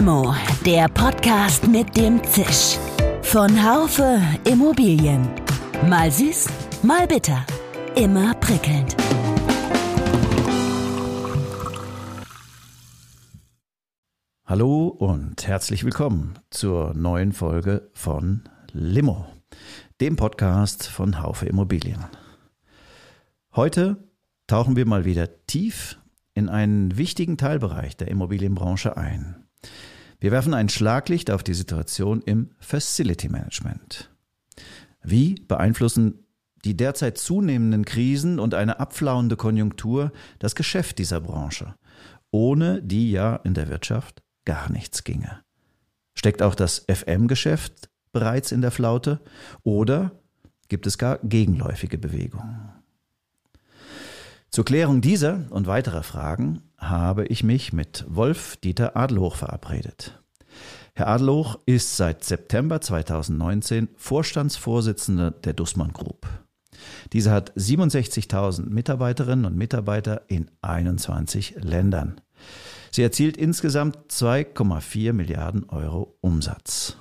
Limo, der Podcast mit dem Zisch. Von Haufe Immobilien. Mal süß, mal bitter. Immer prickelnd. Hallo und herzlich willkommen zur neuen Folge von Limo, dem Podcast von Haufe Immobilien. Heute tauchen wir mal wieder tief in einen wichtigen Teilbereich der Immobilienbranche ein. Wir werfen ein Schlaglicht auf die Situation im Facility Management. Wie beeinflussen die derzeit zunehmenden Krisen und eine abflauende Konjunktur das Geschäft dieser Branche, ohne die ja in der Wirtschaft gar nichts ginge? Steckt auch das FM-Geschäft bereits in der Flaute oder gibt es gar gegenläufige Bewegungen? Zur Klärung dieser und weiterer Fragen habe ich mich mit Wolf Dieter Adelhoch verabredet. Herr Adelhoch ist seit September 2019 Vorstandsvorsitzender der Dussmann Group. Diese hat 67.000 Mitarbeiterinnen und Mitarbeiter in 21 Ländern. Sie erzielt insgesamt 2,4 Milliarden Euro Umsatz.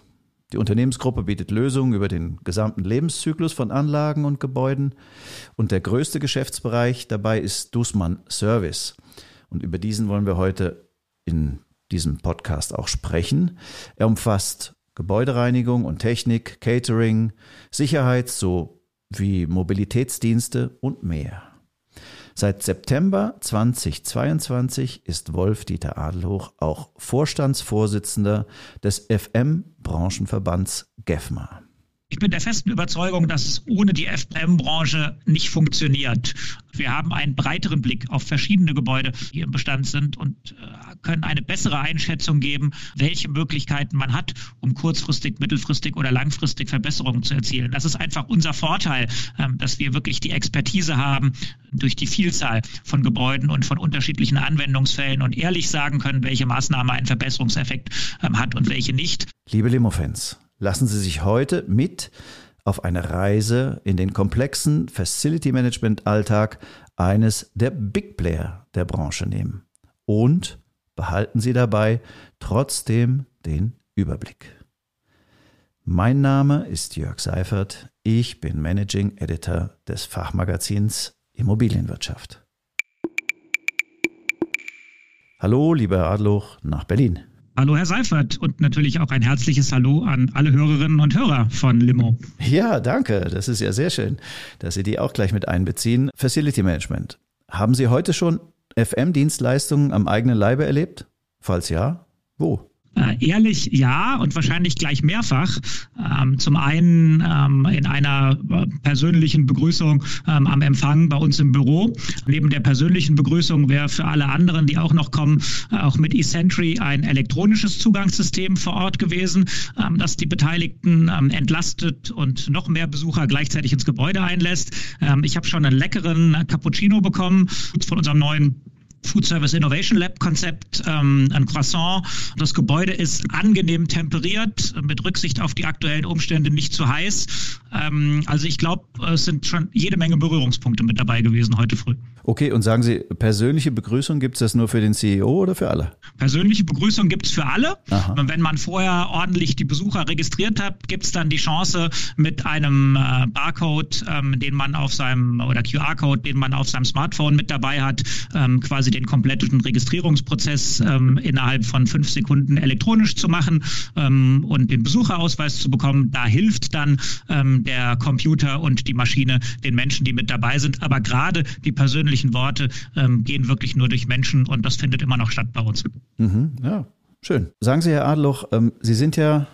Die Unternehmensgruppe bietet Lösungen über den gesamten Lebenszyklus von Anlagen und Gebäuden. Und der größte Geschäftsbereich dabei ist Dussmann Service. Und über diesen wollen wir heute in diesem Podcast auch sprechen. Er umfasst Gebäudereinigung und Technik, Catering, Sicherheits- sowie Mobilitätsdienste und mehr. Seit September 2022 ist Wolf-Dieter Adelhoch auch Vorstandsvorsitzender des FM-Branchenverbands GEFMA. Ich bin der festen Überzeugung, dass es ohne die FM-Branche nicht funktioniert. Wir haben einen breiteren Blick auf verschiedene Gebäude, die im Bestand sind und äh, können eine bessere Einschätzung geben, welche Möglichkeiten man hat, um kurzfristig, mittelfristig oder langfristig Verbesserungen zu erzielen. Das ist einfach unser Vorteil, ähm, dass wir wirklich die Expertise haben durch die Vielzahl von Gebäuden und von unterschiedlichen Anwendungsfällen und ehrlich sagen können, welche Maßnahme einen Verbesserungseffekt ähm, hat und welche nicht. Liebe Limo-Fans, lassen Sie sich heute mit auf eine Reise in den komplexen Facility Management Alltag eines der Big Player der Branche nehmen. Und behalten Sie dabei trotzdem den Überblick. Mein Name ist Jörg Seifert. Ich bin Managing Editor des Fachmagazins Immobilienwirtschaft. Hallo, lieber Adloch, nach Berlin. Hallo, Herr Seifert und natürlich auch ein herzliches Hallo an alle Hörerinnen und Hörer von Limo. Ja, danke. Das ist ja sehr schön, dass Sie die auch gleich mit einbeziehen. Facility Management. Haben Sie heute schon FM-Dienstleistungen am eigenen Leibe erlebt? Falls ja, wo? Äh, ehrlich ja und wahrscheinlich gleich mehrfach. Ähm, zum einen ähm, in einer äh, persönlichen Begrüßung ähm, am Empfang bei uns im Büro. Neben der persönlichen Begrüßung wäre für alle anderen, die auch noch kommen, äh, auch mit eSentry ein elektronisches Zugangssystem vor Ort gewesen, ähm, das die Beteiligten ähm, entlastet und noch mehr Besucher gleichzeitig ins Gebäude einlässt. Ähm, ich habe schon einen leckeren Cappuccino bekommen von unserem neuen Food Service Innovation Lab Konzept, ähm, ein Croissant. Das Gebäude ist angenehm temperiert, mit Rücksicht auf die aktuellen Umstände nicht zu heiß. Ähm, also ich glaube, es sind schon jede Menge Berührungspunkte mit dabei gewesen heute früh. Okay, und sagen Sie, persönliche Begrüßung gibt es das nur für den CEO oder für alle? Persönliche Begrüßung gibt es für alle. Aha. Wenn man vorher ordentlich die Besucher registriert hat, gibt es dann die Chance mit einem äh, Barcode, ähm, den man auf seinem oder QR-Code, den man auf seinem Smartphone mit dabei hat, ähm, quasi den kompletten Registrierungsprozess ähm, innerhalb von fünf Sekunden elektronisch zu machen ähm, und den Besucherausweis zu bekommen. Da hilft dann ähm, der Computer und die Maschine den Menschen, die mit dabei sind. Aber gerade die persönliche persönlichen Worte ähm, gehen wirklich nur durch Menschen und das findet immer noch statt bei uns. Mhm, ja, schön. Sagen Sie, Herr Adloch, ähm, Sie sind ja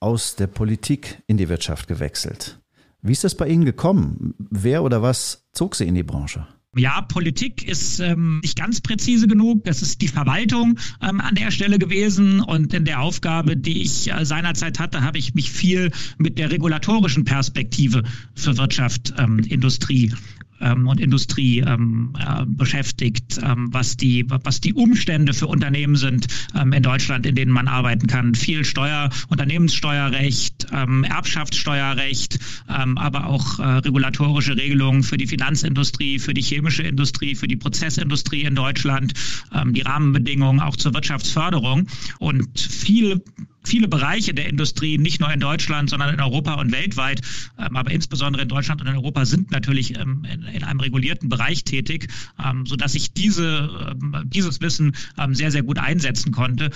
aus der Politik in die Wirtschaft gewechselt. Wie ist das bei Ihnen gekommen? Wer oder was zog Sie in die Branche? Ja, Politik ist ähm, nicht ganz präzise genug. Das ist die Verwaltung ähm, an der Stelle gewesen. Und in der Aufgabe, die ich äh, seinerzeit hatte, habe ich mich viel mit der regulatorischen Perspektive für Wirtschaft, ähm, Industrie ähm, und Industrie ähm, äh, beschäftigt, ähm, was die was die Umstände für Unternehmen sind ähm, in Deutschland, in denen man arbeiten kann. Viel Steuer, Unternehmenssteuerrecht, ähm, Erbschaftssteuerrecht, ähm, aber auch äh, regulatorische Regelungen für die Finanzindustrie, für die chemische Industrie, für die Prozessindustrie in Deutschland, ähm, die Rahmenbedingungen auch zur Wirtschaftsförderung und viel viele Bereiche der Industrie, nicht nur in Deutschland, sondern in Europa und weltweit, ähm, aber insbesondere in Deutschland und in Europa sind natürlich ähm, in, in, einem regulierten Bereich tätig, ähm, so dass ich diese, dieses Wissen sehr, sehr gut einsetzen konnte,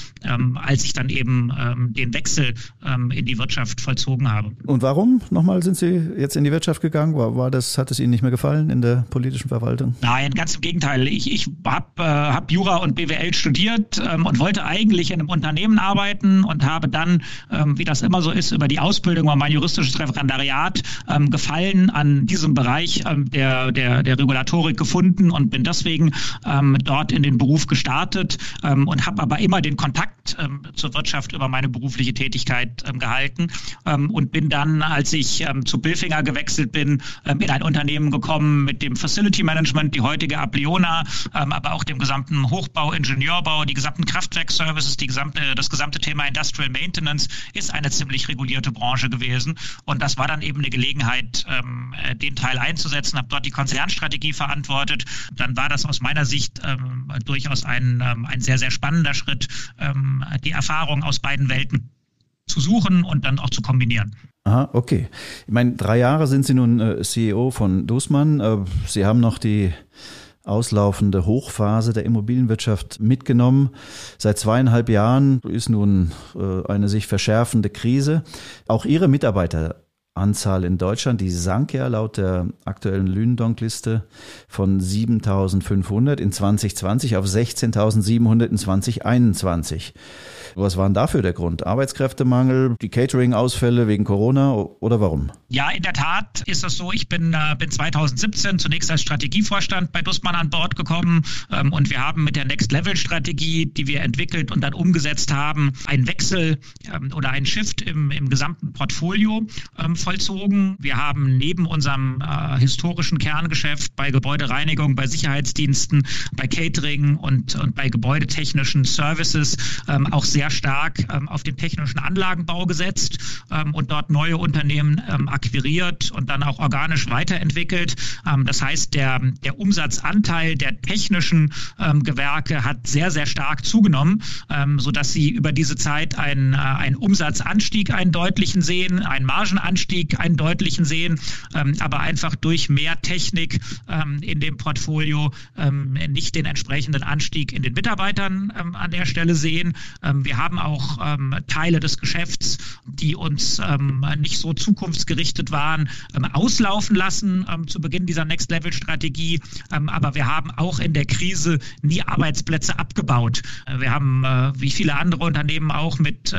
als ich dann eben den Wechsel in die Wirtschaft vollzogen habe. Und warum nochmal sind Sie jetzt in die Wirtschaft gegangen? War, war das, hat es Ihnen nicht mehr gefallen in der politischen Verwaltung? Nein, ganz im Gegenteil. Ich, ich habe äh, hab Jura und BWL studiert und wollte eigentlich in einem Unternehmen arbeiten und habe habe dann, ähm, wie das immer so ist, über die Ausbildung und mein juristisches Referendariat ähm, gefallen an diesem Bereich ähm, der, der, der Regulatorik gefunden und bin deswegen ähm, dort in den Beruf gestartet ähm, und habe aber immer den Kontakt ähm, zur Wirtschaft über meine berufliche Tätigkeit ähm, gehalten ähm, und bin dann, als ich ähm, zu Billfinger gewechselt bin, ähm, in ein Unternehmen gekommen mit dem Facility Management, die heutige Apliona, ähm, aber auch dem gesamten Hochbau, Ingenieurbau, die gesamten Kraftwerkservices, die gesamte, das gesamte Thema Industrial Industrial Maintenance ist eine ziemlich regulierte Branche gewesen. Und das war dann eben eine Gelegenheit, ähm, äh, den Teil einzusetzen, habe dort die Konzernstrategie verantwortet. Dann war das aus meiner Sicht ähm, durchaus ein, ähm, ein sehr, sehr spannender Schritt, ähm, die Erfahrung aus beiden Welten zu suchen und dann auch zu kombinieren. Aha, okay. Ich meine, drei Jahre sind Sie nun äh, CEO von Dussmann. Äh, Sie haben noch die auslaufende Hochphase der Immobilienwirtschaft mitgenommen. Seit zweieinhalb Jahren ist nun äh, eine sich verschärfende Krise. Auch Ihre Mitarbeiteranzahl in Deutschland, die sank ja laut der aktuellen Lünendonk-Liste von 7.500 in 2020 auf 16.700 in 2021. Was war denn dafür der Grund? Arbeitskräftemangel, die Catering-Ausfälle wegen Corona oder warum? Ja, in der Tat ist das so. Ich bin, äh, bin 2017 zunächst als Strategievorstand bei Dussmann an Bord gekommen ähm, und wir haben mit der Next Level Strategie, die wir entwickelt und dann umgesetzt haben, einen Wechsel ähm, oder einen Shift im, im gesamten Portfolio ähm, vollzogen. Wir haben neben unserem äh, historischen Kerngeschäft bei Gebäudereinigung, bei Sicherheitsdiensten, bei Catering und, und bei gebäudetechnischen Services ähm, auch sehr stark ähm, auf den technischen Anlagenbau gesetzt ähm, und dort neue Unternehmen ähm, akquiriert und dann auch organisch weiterentwickelt. Ähm, das heißt, der, der Umsatzanteil der technischen ähm, Gewerke hat sehr, sehr stark zugenommen, ähm, sodass sie über diese Zeit einen, äh, einen Umsatzanstieg, einen deutlichen sehen, einen Margenanstieg, einen deutlichen sehen, ähm, aber einfach durch mehr Technik ähm, in dem Portfolio ähm, nicht den entsprechenden Anstieg in den Mitarbeitern ähm, an der Stelle sehen. Ähm, wir haben auch ähm, Teile des Geschäfts, die uns nicht so zukunftsgerichtet waren, auslaufen lassen zu Beginn dieser Next Level Strategie. Ähm, aber wir haben auch in der Krise nie Arbeitsplätze abgebaut. Äh, wir haben, äh, wie viele andere Unternehmen auch, mit,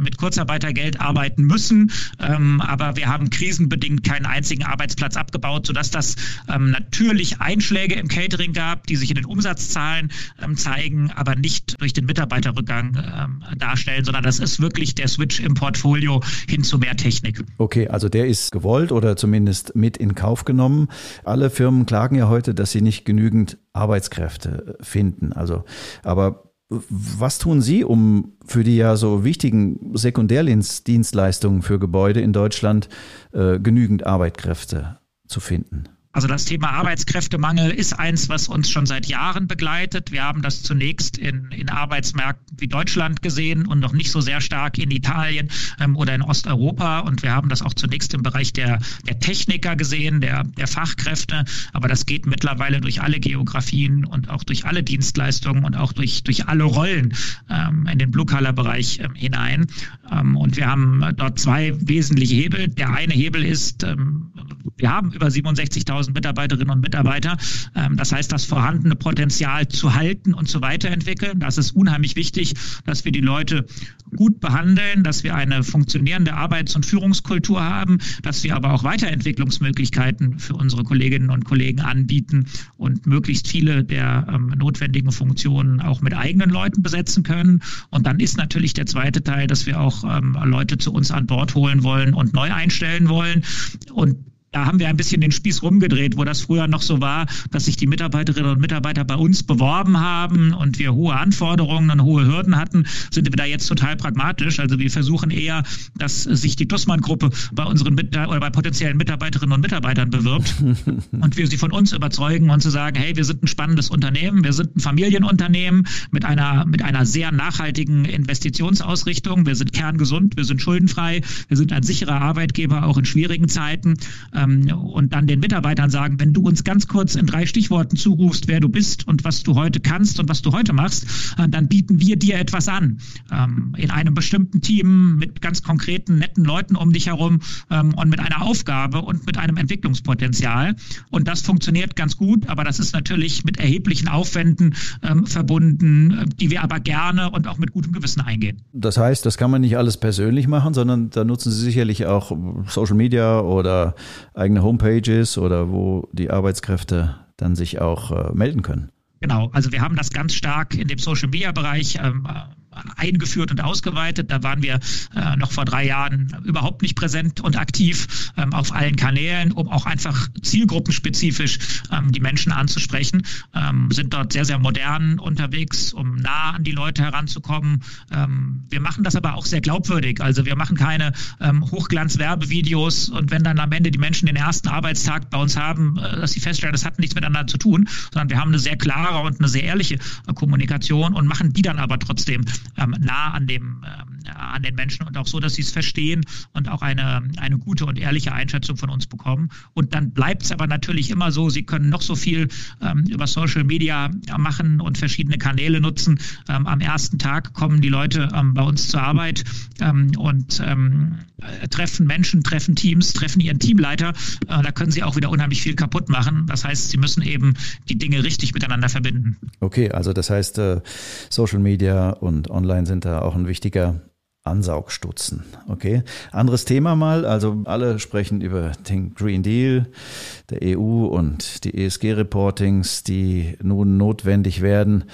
mit Kurzarbeitergeld arbeiten müssen. Aber wir haben krisenbedingt keinen einzigen Arbeitsplatz abgebaut, sodass das ähm, natürlich Einschläge im Catering gab, die sich in den Umsatzzahlen ähm, zeigen, aber nicht durch den Mitarbeiterrückgang ähm, darstellen, sondern das ist wirklich der Switch im Portfolio hin zu mehr Technik. Okay, also der ist gewollt oder zumindest mit in Kauf genommen. Alle Firmen klagen ja heute, dass sie nicht genügend Arbeitskräfte finden. Also, aber was tun Sie, um für die ja so wichtigen Sekundärdienstleistungen für Gebäude in Deutschland äh, genügend Arbeitskräfte zu finden? Also das Thema Arbeitskräftemangel ist eins, was uns schon seit Jahren begleitet. Wir haben das zunächst in, in Arbeitsmärkten wie Deutschland gesehen und noch nicht so sehr stark in Italien ähm, oder in Osteuropa. Und wir haben das auch zunächst im Bereich der, der Techniker gesehen, der, der Fachkräfte. Aber das geht mittlerweile durch alle Geografien und auch durch alle Dienstleistungen und auch durch, durch alle Rollen ähm, in den Blue-Color-Bereich ähm, hinein. Ähm, und wir haben dort zwei wesentliche Hebel. Der eine Hebel ist, ähm, wir haben über 67.000 10.000 Mitarbeiterinnen und Mitarbeiter. Ähm, das heißt, das vorhandene Potenzial zu halten und zu weiterentwickeln. Das ist unheimlich wichtig, dass wir die Leute gut behandeln, dass wir eine funktionierende Arbeits- und Führungskultur haben, dass wir aber auch Weiterentwicklungsmöglichkeiten für unsere Kolleginnen und Kollegen anbieten und möglichst viele der ähm, notwendigen Funktionen auch mit eigenen Leuten besetzen können. Und dann ist natürlich der zweite Teil, dass wir auch ähm, Leute zu uns an Bord holen wollen und neu einstellen wollen. Und da haben wir ein bisschen den Spieß rumgedreht, wo das früher noch so war, dass sich die Mitarbeiterinnen und Mitarbeiter bei uns beworben haben und wir hohe Anforderungen und hohe Hürden hatten, sind wir da jetzt total pragmatisch. Also wir versuchen eher, dass sich die Dussmann-Gruppe bei unseren Mit oder bei potenziellen Mitarbeiterinnen und Mitarbeitern bewirbt und wir sie von uns überzeugen und zu sagen, hey, wir sind ein spannendes Unternehmen, wir sind ein Familienunternehmen mit einer, mit einer sehr nachhaltigen Investitionsausrichtung, wir sind kerngesund, wir sind schuldenfrei, wir sind ein sicherer Arbeitgeber auch in schwierigen Zeiten ähm, und dann den Mitarbeitern sagen, wenn du uns ganz kurz in drei Stichworten zurufst, wer du bist und was du heute kannst und was du heute machst, äh, dann bieten wir dir etwas an. Ähm, in einem bestimmten Team mit ganz konkreten, netten Leuten um dich herum ähm, und mit einer Aufgabe und mit einem Entwicklungspotenzial. Und das funktioniert ganz gut, aber das ist natürlich mit erheblichen Aufwänden ähm, verbunden, äh, die wir aber gerne und auch mit gutem Gewissen eingehen. Das heißt, das kann man nicht alles persönlich machen, sondern da nutzen Sie sicherlich auch Social Media oder eigene Homepages oder wo die Arbeitskräfte dann sich auch äh, melden können. Genau, also wir haben das ganz stark in dem Social Media Bereich ähm, eingeführt und ausgeweitet. Da waren wir äh, noch vor drei Jahren überhaupt nicht präsent und aktiv ähm, auf allen Kanälen, um auch einfach zielgruppenspezifisch ähm, die Menschen anzusprechen. Ähm, sind dort sehr, sehr modern unterwegs, um nah an die Leute heranzukommen. Ähm, wir machen das aber auch sehr glaubwürdig. Also wir machen keine ähm, Hochglanz-Werbevideos und wenn dann am Ende die Menschen den ersten Arbeitstag bei uns haben, äh, dass sie feststellen, das hat nichts miteinander zu tun, sondern wir haben eine sehr klare und eine sehr ehrliche äh, Kommunikation und machen die dann aber trotzdem ähm, nah an dem ähm, an den Menschen und auch so, dass sie es verstehen und auch eine, eine gute und ehrliche Einschätzung von uns bekommen. Und dann bleibt es aber natürlich immer so, sie können noch so viel ähm, über Social Media machen und verschiedene Kanäle nutzen. Ähm, am ersten Tag kommen die Leute ähm, bei uns zur Arbeit ähm, und treffen Menschen, treffen Teams, treffen ihren Teamleiter. Äh, da können sie auch wieder unheimlich viel kaputt machen. Das heißt, sie müssen eben die Dinge richtig miteinander verbinden. Okay, also das heißt, äh, Social Media und Online sind da auch ein wichtiger Ansaugstutzen. Okay. Anderes Thema mal. Also alle sprechen über den Green Deal der EU und die ESG-Reportings, die nun notwendig werden.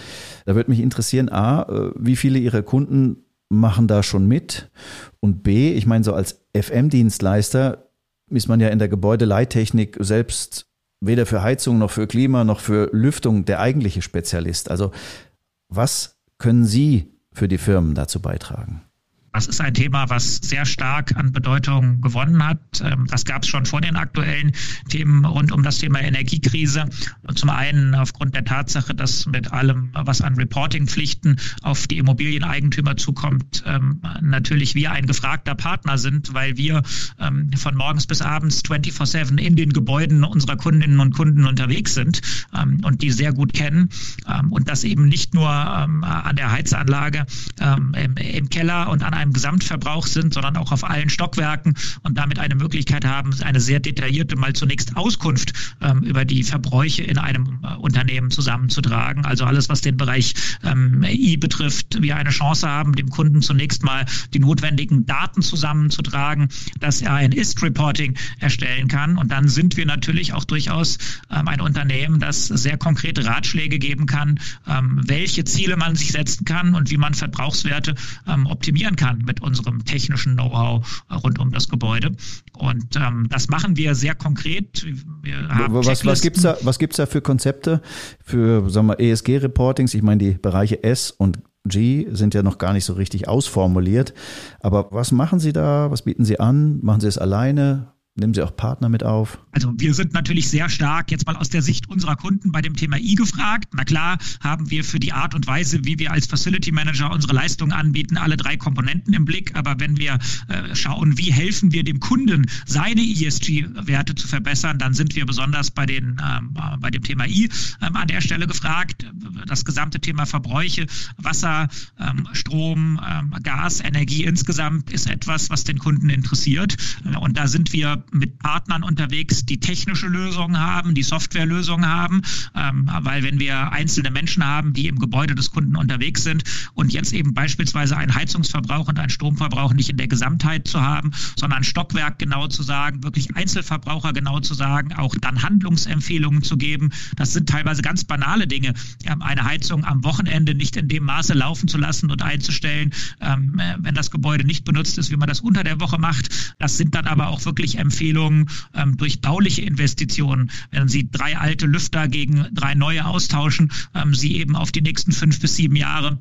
Da würde mich interessieren, A, äh, wie viele Ihrer Kunden machen da schon mit? Und B, ich meine, so als FM-Dienstleister ist man ja in der Gebäudeleittechnik selbst weder für Heizung noch für Klima noch für Lüftung der eigentliche Spezialist. Also was können Sie für die Firmen dazu beitragen? Das ist ein Thema, was sehr stark an Bedeutung gewonnen hat. Ähm, das gab es schon vor den aktuellen Themen rund um das Thema Energiekrise. Zum einen aufgrund der Tatsache, dass mit allem, was an Reportingpflichten auf die Immobilieneigentümer zukommt, ähm, natürlich wir ein gefragter Partner sind, weil wir ähm, von morgens bis abends 24-7 in den Gebäuden unserer Kundinnen und Kunden unterwegs sind und die sehr gut kennen. Und das eben nicht nur an der Heizanlage im Keller und an einem einem Gesamtverbrauch sind, sondern auch auf allen Stockwerken und damit eine Möglichkeit haben, eine sehr detaillierte mal zunächst Auskunft ähm, über die Verbräuche in einem äh, Unternehmen zusammenzutragen. Also alles, was den Bereich ähm, I betrifft, wir eine Chance haben, dem Kunden zunächst mal die notwendigen Daten zusammenzutragen, dass er ein Ist-Reporting erstellen kann. Und dann sind wir natürlich auch durchaus ähm, ein Unternehmen, das sehr konkrete Ratschläge geben kann, ähm, welche Ziele man sich setzen kann und wie man Verbrauchswerte ähm, optimieren kann kann mit unserem technischen Know-how rund um das Gebäude. Und ähm, das machen wir sehr konkret. Wir was was gibt es da, was gibt's da für Konzepte für sagen wir, ESG-Reportings? Ich meine, die Bereiche S und G sind ja noch gar nicht so richtig ausformuliert. Aber was machen Sie da? Was bieten Sie an? Machen Sie es alleine? Nehmen Sie auch Partner mit auf? Also wir sind natürlich sehr stark jetzt mal aus der Sicht unserer Kunden bei dem Thema I gefragt. Na klar haben wir für die Art und Weise, wie wir als Facility Manager unsere Leistungen anbieten, alle drei Komponenten im Blick. Aber wenn wir äh, schauen, wie helfen wir dem Kunden, seine ESG-Werte zu verbessern, dann sind wir besonders bei, den, ähm, bei dem Thema I ähm, an der Stelle gefragt. Das gesamte Thema Verbräuche, Wasser, ähm, Strom, ähm, Gas, Energie insgesamt ist etwas, was den Kunden interessiert. Und da sind wir mit Partnern unterwegs, die technische Lösungen haben, die Softwarelösungen haben, ähm, weil wenn wir einzelne Menschen haben, die im Gebäude des Kunden unterwegs sind und jetzt eben beispielsweise einen Heizungsverbrauch und einen Stromverbrauch nicht in der Gesamtheit zu haben, sondern Stockwerk genau zu sagen, wirklich Einzelverbraucher genau zu sagen, auch dann Handlungsempfehlungen zu geben. Das sind teilweise ganz banale Dinge. Ähm, eine Heizung am Wochenende nicht in dem Maße laufen zu lassen und einzustellen, ähm, wenn das Gebäude nicht benutzt ist, wie man das unter der Woche macht. Das sind dann aber auch wirklich Empfehlungen, Produktempfehlungen, ähm, durch bauliche Investitionen, wenn Sie drei alte Lüfter gegen drei neue austauschen, ähm, Sie eben auf die nächsten fünf bis sieben Jahre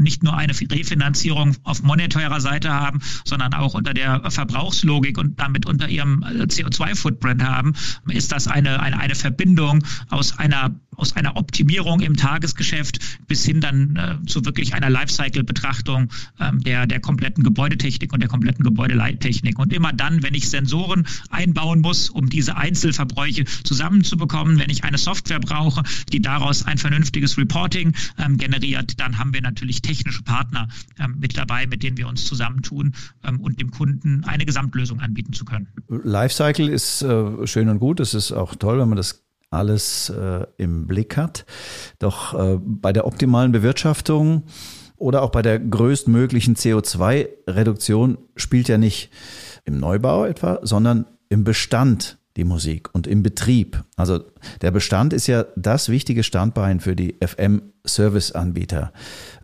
nicht nur eine Refinanzierung auf monetärer Seite haben, sondern auch unter der Verbrauchslogik und damit unter ihrem äh, CO2-Footprint haben, ist das eine, eine, eine Verbindung aus einer aus einer Optimierung im Tagesgeschäft bis hin dann äh, zu wirklich einer Lifecycle-Betrachtung ähm, der, der kompletten Gebäudetechnik und der kompletten Gebäudeleittechnik. Und immer dann, wenn ich Sensoren einbauen muss, um diese Einzelverbräuche zusammenzubekommen, wenn ich eine Software brauche, die daraus ein vernünftiges Reporting ähm, generiert, dann haben wir natürlich technische Partner ähm, mit dabei, mit denen wir uns zusammentun ähm, und dem Kunden eine Gesamtlösung anbieten zu können. Lifecycle ist äh, schön und gut. Es ist auch toll, wenn man das alles äh, im Blick hat. Doch äh, bei der optimalen Bewirtschaftung oder auch bei der größtmöglichen CO2-Reduktion spielt ja nicht im Neubau etwa, sondern im Bestand die Musik und im Betrieb. Also der Bestand ist ja das wichtige Standbein für die FM-Service-Anbieter.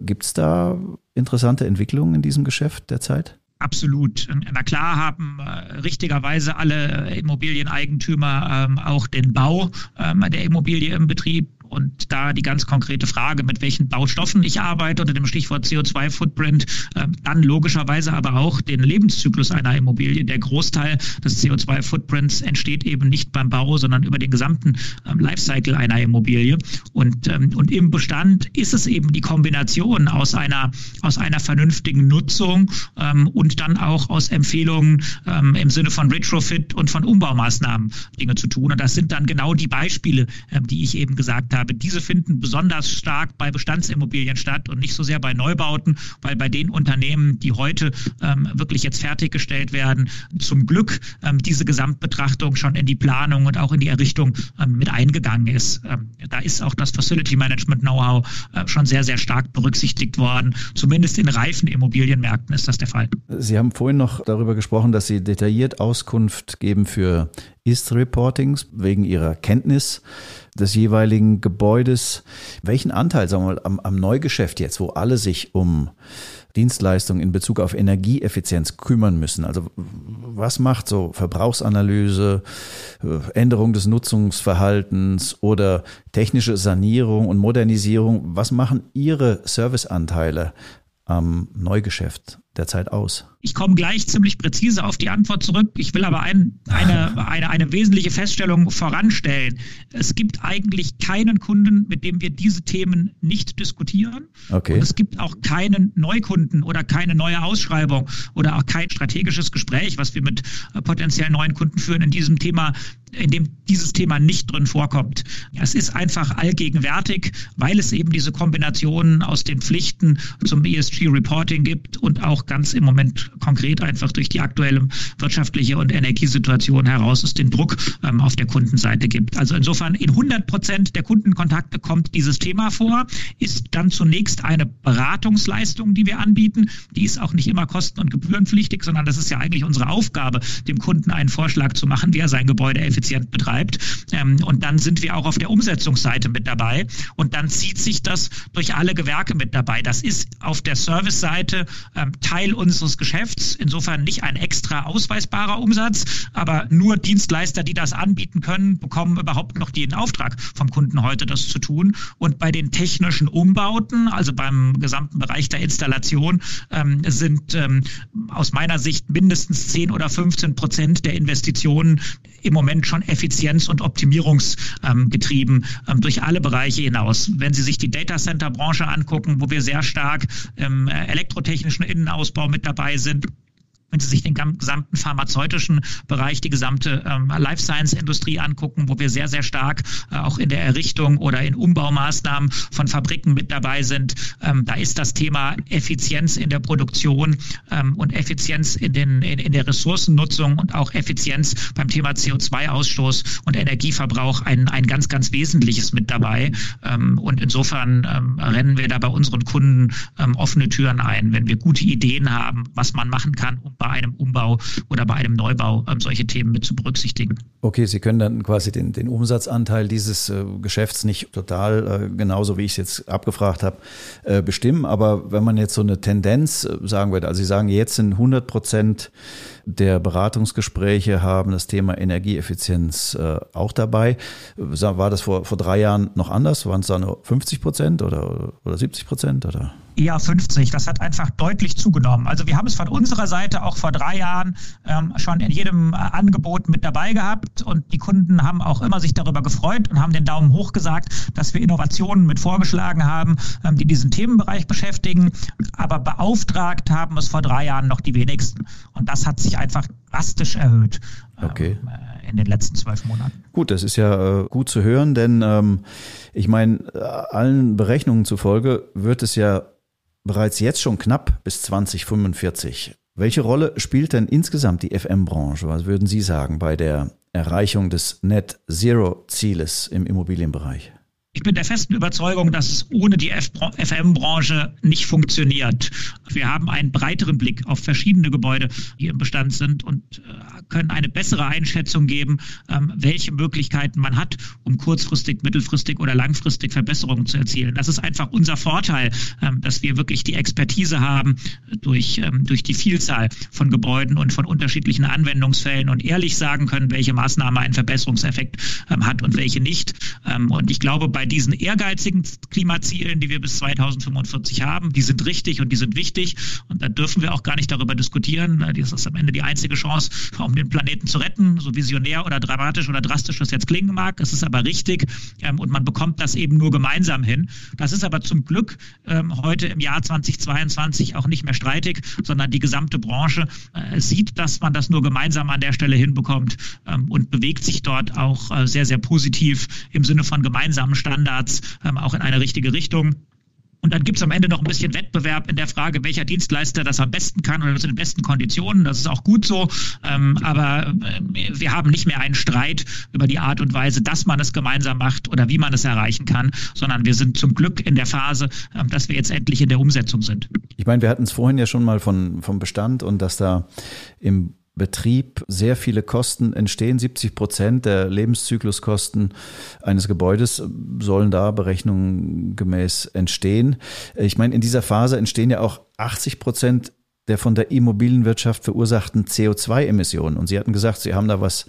Gibt es da interessante Entwicklungen in diesem Geschäft derzeit? Absolut. Na klar haben äh, richtigerweise alle Immobilieneigentümer ähm, auch den Bau ähm, der Immobilie im Betrieb und da die ganz konkrete Frage, mit welchen Baustoffen ich arbeite unter dem Stichwort CO2-Footprint, äh, dann logischerweise aber auch den Lebenszyklus einer Immobilie. Der Großteil des CO2-Footprints entsteht eben nicht beim Bau, sondern über den gesamten ähm, Lifecycle einer Immobilie. Und, ähm, und im Bestand ist es eben die Kombination aus einer, aus einer vernünftigen Nutzung ähm, und dann auch aus Empfehlungen ähm, im Sinne von Retrofit und von Umbaumaßnahmen Dinge zu tun. Und das sind dann genau die Beispiele, die ich eben gesagt habe habe. Diese finden besonders stark bei Bestandsimmobilien statt und nicht so sehr bei Neubauten, weil bei den Unternehmen, die heute ähm, wirklich jetzt fertiggestellt werden, zum Glück ähm, diese Gesamtbetrachtung schon in die Planung und auch in die Errichtung ähm, mit eingegangen ist. Ähm, da ist auch das Facility Management Know-how äh, schon sehr, sehr stark berücksichtigt worden. Zumindest in reifen Immobilienmärkten ist das der Fall. Sie haben vorhin noch darüber gesprochen, dass Sie detailliert Auskunft geben für Ist-Reportings wegen Ihrer Kenntnis des jeweiligen Gebäudes. Welchen Anteil, sagen wir mal, am, am Neugeschäft jetzt, wo alle sich um Dienstleistungen in Bezug auf Energieeffizienz kümmern müssen. Also was macht so Verbrauchsanalyse, äh, Änderung des Nutzungsverhaltens oder technische Sanierung und Modernisierung? Was machen Ihre Serviceanteile am Neugeschäft derzeit aus? Ich komme gleich ziemlich präzise auf die Antwort zurück. Ich will aber ein, eine, eine, eine wesentliche Feststellung voranstellen. Es gibt eigentlich keinen Kunden, mit dem wir diese Themen nicht diskutieren. Okay. Und es gibt auch keinen Neukunden oder keine neue Ausschreibung oder auch kein strategisches Gespräch, was wir mit äh, potenziellen neuen Kunden führen in diesem Thema, in dem dieses Thema nicht drin vorkommt. Es ist einfach allgegenwärtig, weil es eben diese Kombination aus den Pflichten zum ESG-Reporting gibt und auch ganz im Moment konkret einfach durch die aktuelle wirtschaftliche und Energiesituation heraus es den Druck ähm, auf der Kundenseite gibt. Also insofern in 100 Prozent der Kundenkontakte kommt dieses Thema vor, ist dann zunächst eine Beratungsleistung, die wir anbieten. Die ist auch nicht immer kosten- und gebührenpflichtig, sondern das ist ja eigentlich unsere Aufgabe, dem Kunden einen Vorschlag zu machen, wie er sein Gebäude effizient betreibt. Ähm, und dann sind wir auch auf der Umsetzungsseite mit dabei. Und dann zieht sich das durch alle Gewerke mit dabei. Das ist auf der Service-Seite ähm, Teil unseres Geschäfts insofern nicht ein extra ausweisbarer Umsatz, aber nur Dienstleister, die das anbieten können, bekommen überhaupt noch den Auftrag vom Kunden heute, das zu tun. Und bei den technischen Umbauten, also beim gesamten Bereich der Installation, ähm, sind ähm, aus meiner Sicht mindestens 10 oder 15 Prozent der Investitionen im Moment schon Effizienz- und Optimierungsgetrieben ähm, durch alle Bereiche hinaus. Wenn Sie sich die Data Center Branche angucken, wo wir sehr stark im elektrotechnischen Innenausbau mit dabei sind wenn Sie sich den gesamten pharmazeutischen Bereich, die gesamte ähm, Life Science Industrie angucken, wo wir sehr, sehr stark äh, auch in der Errichtung oder in Umbaumaßnahmen von Fabriken mit dabei sind, ähm, da ist das Thema Effizienz in der Produktion ähm, und Effizienz in, den, in, in der Ressourcennutzung und auch Effizienz beim Thema CO2-Ausstoß und Energieverbrauch ein, ein ganz, ganz wesentliches mit dabei. Ähm, und insofern ähm, rennen wir da bei unseren Kunden ähm, offene Türen ein, wenn wir gute Ideen haben, was man machen kann, um bei einem Umbau oder bei einem Neubau ähm, solche Themen mit zu berücksichtigen. Okay, Sie können dann quasi den, den Umsatzanteil dieses äh, Geschäfts nicht total, äh, genauso wie ich es jetzt abgefragt habe, äh, bestimmen. Aber wenn man jetzt so eine Tendenz äh, sagen würde, also Sie sagen, jetzt sind 100 Prozent der Beratungsgespräche haben das Thema Energieeffizienz äh, auch dabei. War das vor, vor drei Jahren noch anders? Waren es da nur 50 Prozent oder, oder 70 Prozent? Oder? Eher 50. Das hat einfach deutlich zugenommen. Also wir haben es von unserer Seite auch vor drei Jahren ähm, schon in jedem äh, Angebot mit dabei gehabt und die Kunden haben auch immer sich darüber gefreut und haben den Daumen hoch gesagt, dass wir Innovationen mit vorgeschlagen haben, ähm, die diesen Themenbereich beschäftigen. Aber beauftragt haben es vor drei Jahren noch die wenigsten. Und das hat sich einfach drastisch erhöht. Ähm, okay. Äh, in den letzten zwölf Monaten. Gut, das ist ja äh, gut zu hören, denn ähm, ich meine, äh, allen Berechnungen zufolge wird es ja bereits jetzt schon knapp bis 2045. Welche Rolle spielt denn insgesamt die FM-Branche? Was würden Sie sagen bei der Erreichung des Net Zero-Zieles im Immobilienbereich? Ich bin der festen Überzeugung, dass es ohne die FM-Branche nicht funktioniert. Wir haben einen breiteren Blick auf verschiedene Gebäude, die im Bestand sind und äh, können eine bessere Einschätzung geben, ähm, welche Möglichkeiten man hat, um kurzfristig, mittelfristig oder langfristig Verbesserungen zu erzielen. Das ist einfach unser Vorteil, ähm, dass wir wirklich die Expertise haben durch, ähm, durch die Vielzahl von Gebäuden und von unterschiedlichen Anwendungsfällen und ehrlich sagen können, welche Maßnahme einen Verbesserungseffekt hat und welche nicht. und ich glaube, bei bei diesen ehrgeizigen Klimazielen, die wir bis 2045 haben, die sind richtig und die sind wichtig. Und da dürfen wir auch gar nicht darüber diskutieren. Das ist am Ende die einzige Chance, um den Planeten zu retten. So visionär oder dramatisch oder drastisch das jetzt klingen mag. Es ist aber richtig. Ähm, und man bekommt das eben nur gemeinsam hin. Das ist aber zum Glück ähm, heute im Jahr 2022 auch nicht mehr streitig, sondern die gesamte Branche äh, sieht, dass man das nur gemeinsam an der Stelle hinbekommt ähm, und bewegt sich dort auch äh, sehr, sehr positiv im Sinne von gemeinsamen Standards Standards ähm, auch in eine richtige Richtung. Und dann gibt es am Ende noch ein bisschen Wettbewerb in der Frage, welcher Dienstleister das am besten kann oder zu den besten Konditionen. Das ist auch gut so. Ähm, aber äh, wir haben nicht mehr einen Streit über die Art und Weise, dass man es gemeinsam macht oder wie man es erreichen kann, sondern wir sind zum Glück in der Phase, äh, dass wir jetzt endlich in der Umsetzung sind. Ich meine, wir hatten es vorhin ja schon mal von, vom Bestand und dass da im Betrieb sehr viele Kosten entstehen. 70 Prozent der Lebenszykluskosten eines Gebäudes sollen da berechnungsgemäß entstehen. Ich meine, in dieser Phase entstehen ja auch 80 Prozent der von der Immobilienwirtschaft verursachten CO2-Emissionen. Und Sie hatten gesagt, Sie haben da was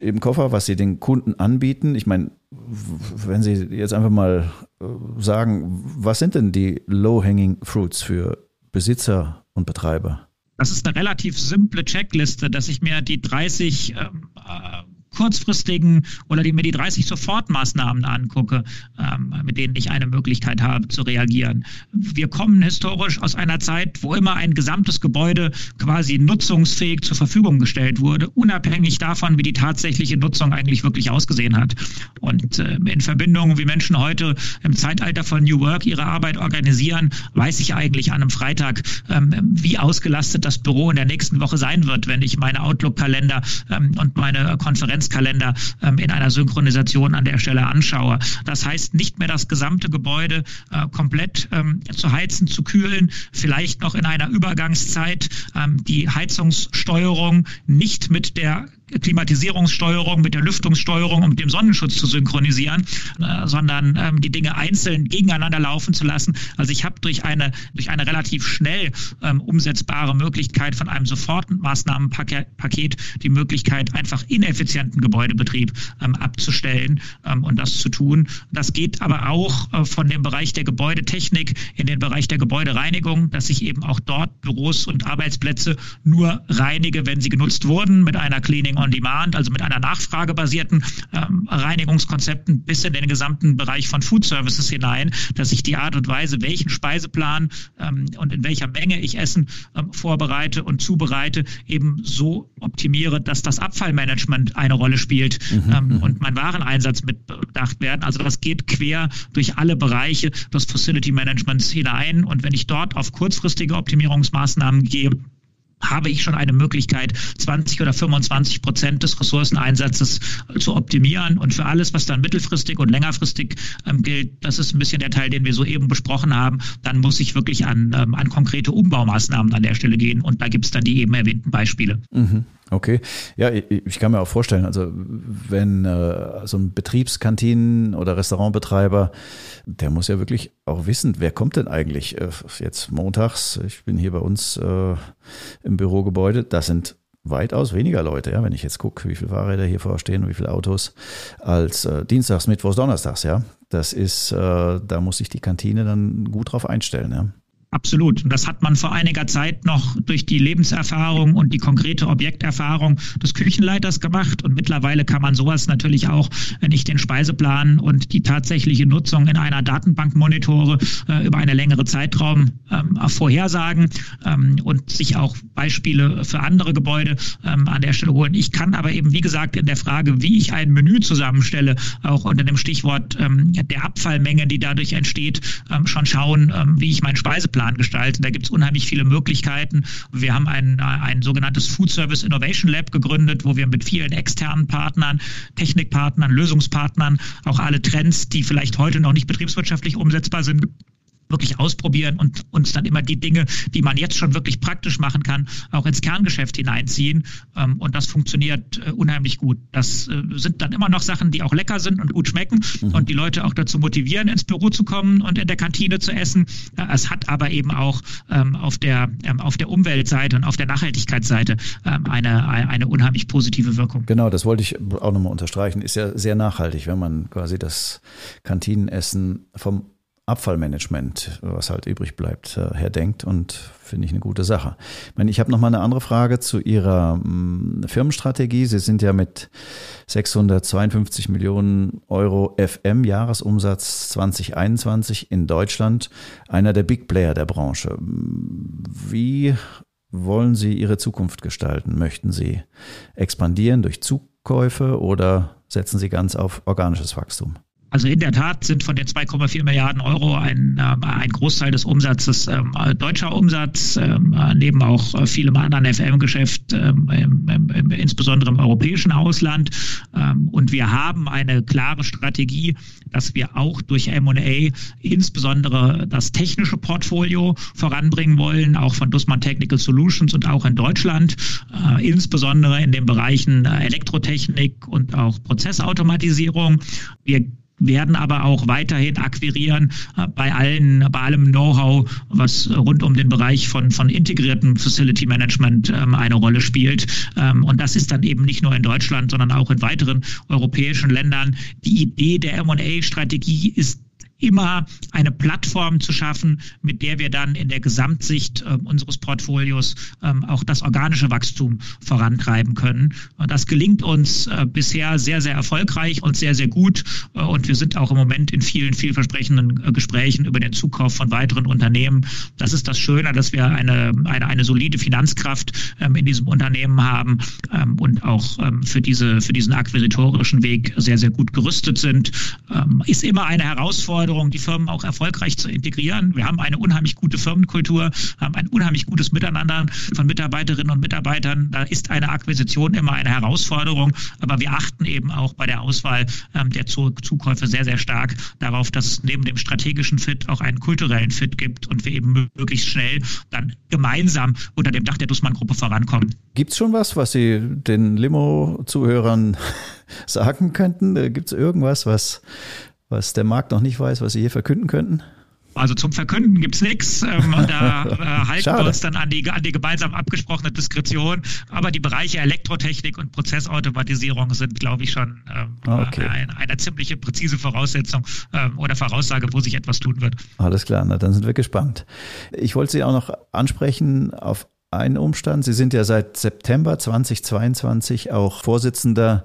im Koffer, was Sie den Kunden anbieten. Ich meine, wenn Sie jetzt einfach mal äh, sagen, was sind denn die Low-Hanging Fruits für Besitzer und Betreiber? Das ist eine relativ simple Checkliste, dass ich mir die 30 ähm, äh, kurzfristigen oder die, mir die 30 Sofortmaßnahmen angucke, ähm, mit denen ich eine Möglichkeit habe zu reagieren. Wir kommen historisch aus einer Zeit, wo immer ein gesamtes Gebäude quasi nutzungsfähig zur Verfügung gestellt wurde, unabhängig davon, wie die tatsächliche Nutzung eigentlich wirklich ausgesehen hat. Und äh, in Verbindung, wie Menschen heute im Zeitalter von New Work ihre Arbeit organisieren, weiß ich eigentlich an einem Freitag, ähm, wie ausgelastet das Büro in der nächsten Woche sein wird, wenn ich meine Outlook-Kalender ähm, und meine Konferenz Adventskalender ähm, in einer Synchronisation an der Stelle anschaue. Das heißt, nicht mehr das gesamte Gebäude äh, komplett ähm, zu heizen, zu kühlen, vielleicht noch in einer Übergangszeit ähm, die Heizungssteuerung nicht mit der Klimatisierungssteuerung, mit der Lüftungssteuerung und mit dem Sonnenschutz zu synchronisieren, äh, sondern ähm, die Dinge einzeln gegeneinander laufen zu lassen. Also ich habe durch eine, durch eine relativ schnell ähm, umsetzbare Möglichkeit von einem Sofortmaßnahmenpaket die Möglichkeit, einfach ineffizienten Gebäudebetrieb ähm, abzustellen ähm, und das zu tun. Das geht aber auch äh, von dem Bereich der Gebäudetechnik in den Bereich der Gebäudereinigung, dass ich eben auch dort Büros und Arbeitsplätze nur reinige, wenn sie genutzt wurden, mit einer Cleaning on Demand, also mit einer nachfragebasierten ähm, Reinigungskonzepten bis in den gesamten Bereich von Food Services hinein, dass ich die Art und Weise, welchen Speiseplan ähm, und in welcher Menge ich Essen ähm, vorbereite und zubereite, eben so optimiere, dass das Abfallmanagement eine Rolle spielt mhm, ähm, mhm. und mein Wareneinsatz mit bedacht werden. Also das geht quer durch alle Bereiche des Facility Managements hinein. Und wenn ich dort auf kurzfristige Optimierungsmaßnahmen gehe, habe ich schon eine Möglichkeit, 20 oder 25 Prozent des Ressourceneinsatzes zu optimieren. Und für alles, was dann mittelfristig und längerfristig ähm, gilt, das ist ein bisschen der Teil, den wir soeben besprochen haben, dann muss ich wirklich an, ähm, an konkrete Umbaumaßnahmen an der Stelle gehen. Und da gibt es dann die eben erwähnten Beispiele. Mhm. Okay, ja, ich, kann mir auch vorstellen, also wenn äh, so ein Betriebskantinen- oder Restaurantbetreiber, der muss ja wirklich auch wissen, wer kommt denn eigentlich äh, jetzt montags, ich bin hier bei uns äh, im Bürogebäude, das sind weitaus weniger Leute, ja, wenn ich jetzt gucke, wie viele Fahrräder hier vorstehen wie viele Autos, als äh, Dienstags, Mittwochs, Donnerstags, ja. Das ist, äh, da muss sich die Kantine dann gut drauf einstellen, ja. Absolut. Und das hat man vor einiger Zeit noch durch die Lebenserfahrung und die konkrete Objekterfahrung des Küchenleiters gemacht. Und mittlerweile kann man sowas natürlich auch, wenn ich den Speiseplan und die tatsächliche Nutzung in einer Datenbank monitore, äh, über eine längere Zeitraum ähm, vorhersagen ähm, und sich auch Beispiele für andere Gebäude ähm, an der Stelle holen. Ich kann aber eben, wie gesagt, in der Frage, wie ich ein Menü zusammenstelle, auch unter dem Stichwort ähm, der Abfallmenge, die dadurch entsteht, ähm, schon schauen, ähm, wie ich meinen Speiseplan Plan gestalten. Da gibt es unheimlich viele Möglichkeiten. Wir haben ein, ein sogenanntes Food Service Innovation Lab gegründet, wo wir mit vielen externen Partnern, Technikpartnern, Lösungspartnern auch alle Trends, die vielleicht heute noch nicht betriebswirtschaftlich umsetzbar sind, wirklich ausprobieren und uns dann immer die Dinge, die man jetzt schon wirklich praktisch machen kann, auch ins Kerngeschäft hineinziehen. Ähm, und das funktioniert äh, unheimlich gut. Das äh, sind dann immer noch Sachen, die auch lecker sind und gut schmecken mhm. und die Leute auch dazu motivieren, ins Büro zu kommen und in der Kantine zu essen. Äh, es hat aber eben auch ähm, auf der, ähm, auf der Umweltseite und auf der Nachhaltigkeitsseite eine, eine unheimlich positive Wirkung. Genau, das wollte ich auch nochmal unterstreichen. Ist ja sehr nachhaltig, wenn man quasi das Kantinenessen vom Abfallmanagement, was halt übrig bleibt, äh, herdenkt und finde ich eine gute Sache. Ich, meine, ich habe noch mal eine andere Frage zu Ihrer mm, Firmenstrategie. Sie sind ja mit 652 Millionen Euro FM Jahresumsatz 2021 in Deutschland einer der Big Player der Branche. Wie wollen Sie Ihre Zukunft gestalten? Möchten Sie expandieren durch Zukäufe oder setzen Sie ganz auf organisches Wachstum? Also in der Tat sind von den 2,4 Milliarden Euro ein, äh, ein Großteil des Umsatzes ähm, deutscher Umsatz, ähm, neben auch äh, vielem anderen FM-Geschäft, ähm, insbesondere im europäischen Ausland. Ähm, und wir haben eine klare Strategie, dass wir auch durch M&A insbesondere das technische Portfolio voranbringen wollen, auch von Dussmann Technical Solutions und auch in Deutschland, äh, insbesondere in den Bereichen äh, Elektrotechnik und auch Prozessautomatisierung. Wir werden aber auch weiterhin akquirieren äh, bei allen, bei allem Know-how, was rund um den Bereich von, von integriertem Facility Management ähm, eine Rolle spielt. Ähm, und das ist dann eben nicht nur in Deutschland, sondern auch in weiteren europäischen Ländern. Die Idee der M&A-Strategie ist immer eine Plattform zu schaffen, mit der wir dann in der Gesamtsicht äh, unseres Portfolios ähm, auch das organische Wachstum vorantreiben können. Das gelingt uns äh, bisher sehr, sehr erfolgreich und sehr, sehr gut. Äh, und wir sind auch im Moment in vielen vielversprechenden äh, Gesprächen über den Zukauf von weiteren Unternehmen. Das ist das Schöne, dass wir eine, eine, eine solide Finanzkraft ähm, in diesem Unternehmen haben ähm, und auch ähm, für, diese, für diesen akquisitorischen Weg sehr, sehr gut gerüstet sind. Ist immer eine Herausforderung Herausforderung, die Firmen auch erfolgreich zu integrieren. Wir haben eine unheimlich gute Firmenkultur, haben ein unheimlich gutes Miteinander von Mitarbeiterinnen und Mitarbeitern. Da ist eine Akquisition immer eine Herausforderung, aber wir achten eben auch bei der Auswahl ähm, der Zukäufe sehr, sehr stark darauf, dass es neben dem strategischen Fit auch einen kulturellen Fit gibt und wir eben möglichst schnell dann gemeinsam unter dem Dach der Dussmann-Gruppe vorankommen. Gibt es schon was, was Sie den Limo-Zuhörern sagen könnten? Gibt es irgendwas, was was der Markt noch nicht weiß, was Sie hier verkünden könnten? Also zum Verkünden gibt's nichts. Ähm, da äh, halten Schade. wir uns dann an die, an die gemeinsam abgesprochene Diskretion. Aber die Bereiche Elektrotechnik und Prozessautomatisierung sind, glaube ich, schon ähm, okay. eine, eine ziemliche präzise Voraussetzung ähm, oder Voraussage, wo sich etwas tun wird. Alles klar, na, dann sind wir gespannt. Ich wollte Sie auch noch ansprechen auf einen Umstand. Sie sind ja seit September 2022 auch Vorsitzender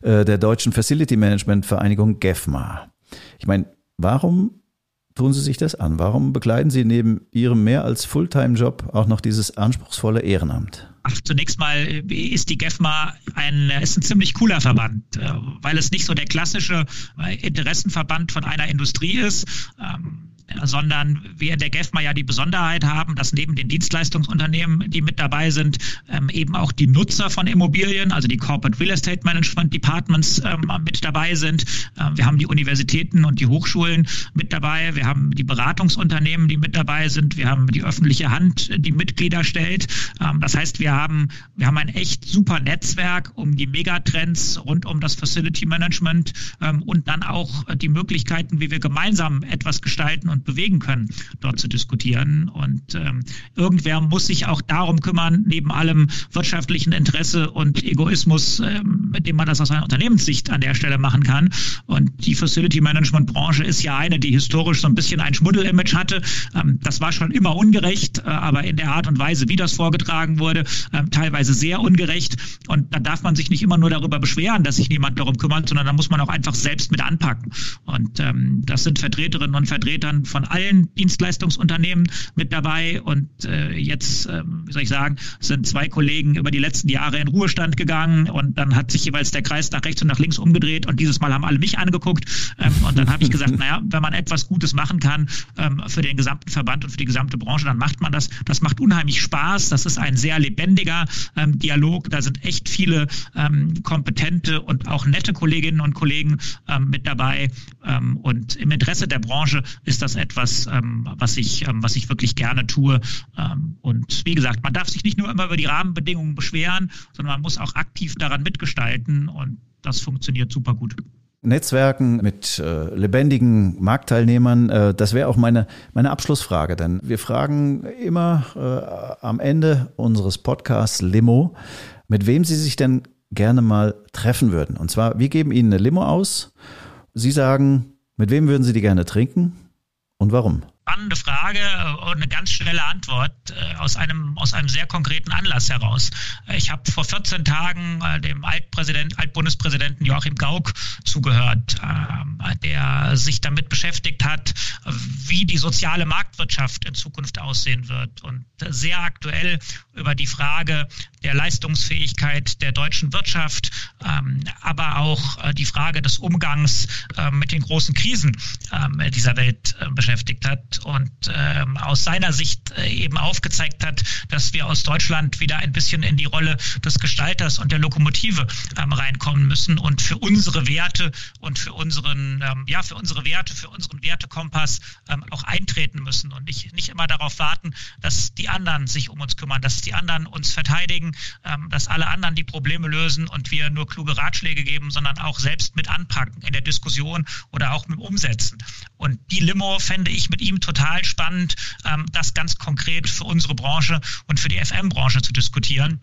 äh, der Deutschen Facility Management Vereinigung GEFMA. Ich meine, warum tun Sie sich das an? Warum begleiten Sie neben Ihrem mehr als Fulltime-Job auch noch dieses anspruchsvolle Ehrenamt? Ach, zunächst mal ist die GEFMA ein, ist ein ziemlich cooler Verband, äh, weil es nicht so der klassische äh, Interessenverband von einer Industrie ist. Ähm, sondern wir in der GEFMA ja die Besonderheit haben, dass neben den Dienstleistungsunternehmen, die mit dabei sind, ähm, eben auch die Nutzer von Immobilien, also die Corporate Real Estate Management Departments ähm, mit dabei sind. Ähm, wir haben die Universitäten und die Hochschulen mit dabei. Wir haben die Beratungsunternehmen, die mit dabei sind. Wir haben die öffentliche Hand, die Mitglieder stellt. Ähm, das heißt, wir haben, wir haben ein echt super Netzwerk um die Megatrends rund um das Facility Management ähm, und dann auch die Möglichkeiten, wie wir gemeinsam etwas gestalten und bewegen können, dort zu diskutieren. Und ähm, irgendwer muss sich auch darum kümmern, neben allem wirtschaftlichen Interesse und Egoismus, ähm, mit dem man das aus einer Unternehmenssicht an der Stelle machen kann. Und die Facility Management Branche ist ja eine, die historisch so ein bisschen ein Schmuddel-Image hatte. Ähm, das war schon immer ungerecht, äh, aber in der Art und Weise, wie das vorgetragen wurde, äh, teilweise sehr ungerecht. Und da darf man sich nicht immer nur darüber beschweren, dass sich niemand darum kümmert, sondern da muss man auch einfach selbst mit anpacken. Und ähm, das sind Vertreterinnen und Vertretern von allen Dienstleistungsunternehmen mit dabei. Und äh, jetzt, äh, wie soll ich sagen, sind zwei Kollegen über die letzten Jahre in Ruhestand gegangen und dann hat sich jeweils der Kreis nach rechts und nach links umgedreht und dieses Mal haben alle mich angeguckt. Ähm, und dann habe ich gesagt, naja, wenn man etwas Gutes machen kann ähm, für den gesamten Verband und für die gesamte Branche, dann macht man das. Das macht unheimlich Spaß. Das ist ein sehr lebendiger ähm, Dialog. Da sind echt viele ähm, kompetente und auch nette Kolleginnen und Kollegen ähm, mit dabei. Ähm, und im Interesse der Branche ist das etwas, ähm, was ich, ähm, was ich wirklich gerne tue. Ähm, und wie gesagt, man darf sich nicht nur immer über die Rahmenbedingungen beschweren, sondern man muss auch aktiv daran mitgestalten. Und das funktioniert super gut. Netzwerken mit äh, lebendigen Marktteilnehmern, äh, das wäre auch meine, meine Abschlussfrage. Denn wir fragen immer äh, am Ende unseres Podcasts Limo, mit wem Sie sich denn gerne mal treffen würden. Und zwar, wir geben Ihnen eine Limo aus. Sie sagen, mit wem würden Sie die gerne trinken und warum? spannende Frage und eine ganz schnelle Antwort äh, aus einem, aus einem sehr konkreten Anlass heraus. Ich habe vor 14 Tagen äh, dem Altpräsident, Altbundespräsidenten Joachim Gauck zugehört, ähm, der sich damit beschäftigt hat, wie die soziale Marktwirtschaft in Zukunft aussehen wird und sehr aktuell über die Frage der Leistungsfähigkeit der deutschen Wirtschaft, ähm, aber auch äh, die Frage des Umgangs mit den großen Krisen ähm, dieser Welt beschäftigt hat und ähm, aus seiner Sicht äh, eben aufgezeigt hat, dass wir aus Deutschland wieder ein bisschen in die Rolle des Gestalters und der Lokomotive ähm, reinkommen müssen und für unsere Werte und für unseren, ähm, ja, für unsere Werte, für unseren Wertekompass ähm, auch eintreten müssen und nicht, nicht immer darauf warten, dass die anderen sich um uns kümmern, dass die anderen uns verteidigen, ähm, dass alle anderen die Probleme lösen und wir nur kluge Ratschläge geben, sondern auch selbst mit anpacken in der Diskussion oder auch mit dem Umsetzen. Und die Limo fände ich mit ihm total spannend, ähm, das ganz konkret für unsere Branche und für die FM-Branche zu diskutieren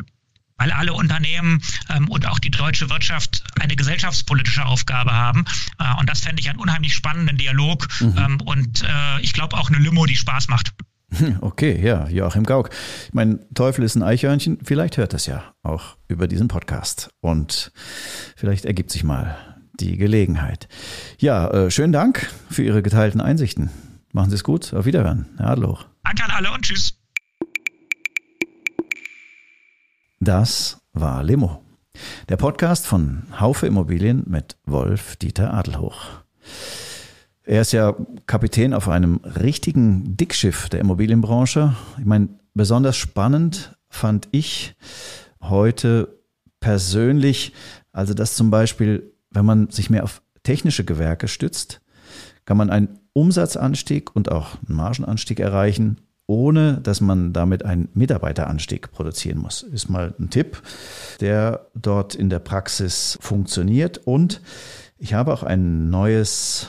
weil alle Unternehmen ähm, und auch die deutsche Wirtschaft eine gesellschaftspolitische Aufgabe haben. Äh, und das fände ich einen unheimlich spannenden Dialog mhm. ähm, und äh, ich glaube auch eine Limo, die Spaß macht. Okay, ja, Joachim Gauck. Ich meine, Teufel ist ein Eichhörnchen, vielleicht hört das ja auch über diesen Podcast. Und vielleicht ergibt sich mal die Gelegenheit. Ja, äh, schönen Dank für Ihre geteilten Einsichten. Machen Sie es gut. Auf Wiederhören. Herr Adloch. Danke an alle und tschüss. Das war Limo. Der Podcast von Haufe Immobilien mit Wolf Dieter Adelhoch. Er ist ja Kapitän auf einem richtigen Dickschiff der Immobilienbranche. Ich meine, besonders spannend fand ich heute persönlich, also dass zum Beispiel, wenn man sich mehr auf technische Gewerke stützt, kann man einen Umsatzanstieg und auch einen Margenanstieg erreichen, ohne dass man damit einen Mitarbeiteranstieg produzieren muss. Ist mal ein Tipp, der dort in der Praxis funktioniert. Und ich habe auch ein neues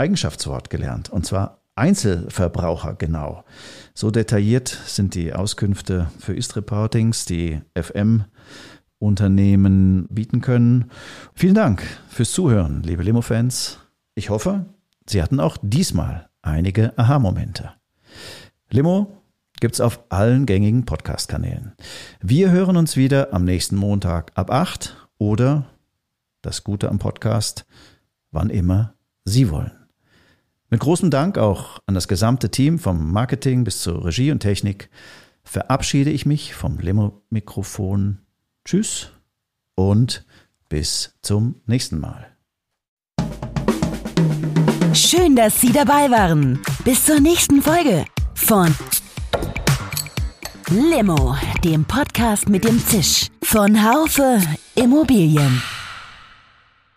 Eigenschaftswort gelernt, und zwar Einzelverbraucher genau. So detailliert sind die Auskünfte für Ist-Reportings, die FM-Unternehmen bieten können. Vielen Dank fürs Zuhören, liebe Limo-Fans. Ich hoffe, Sie hatten auch diesmal einige Aha-Momente. Limo gibt's auf allen gängigen Podcast-Kanälen. Wir hören uns wieder am nächsten Montag ab 8 oder das Gute am Podcast, wann immer Sie wollen. Mit großem Dank auch an das gesamte Team vom Marketing bis zur Regie und Technik verabschiede ich mich vom Limo-Mikrofon. Tschüss und bis zum nächsten Mal. Schön, dass Sie dabei waren. Bis zur nächsten Folge von Limo, dem Podcast mit dem Zisch von Haufe Immobilien.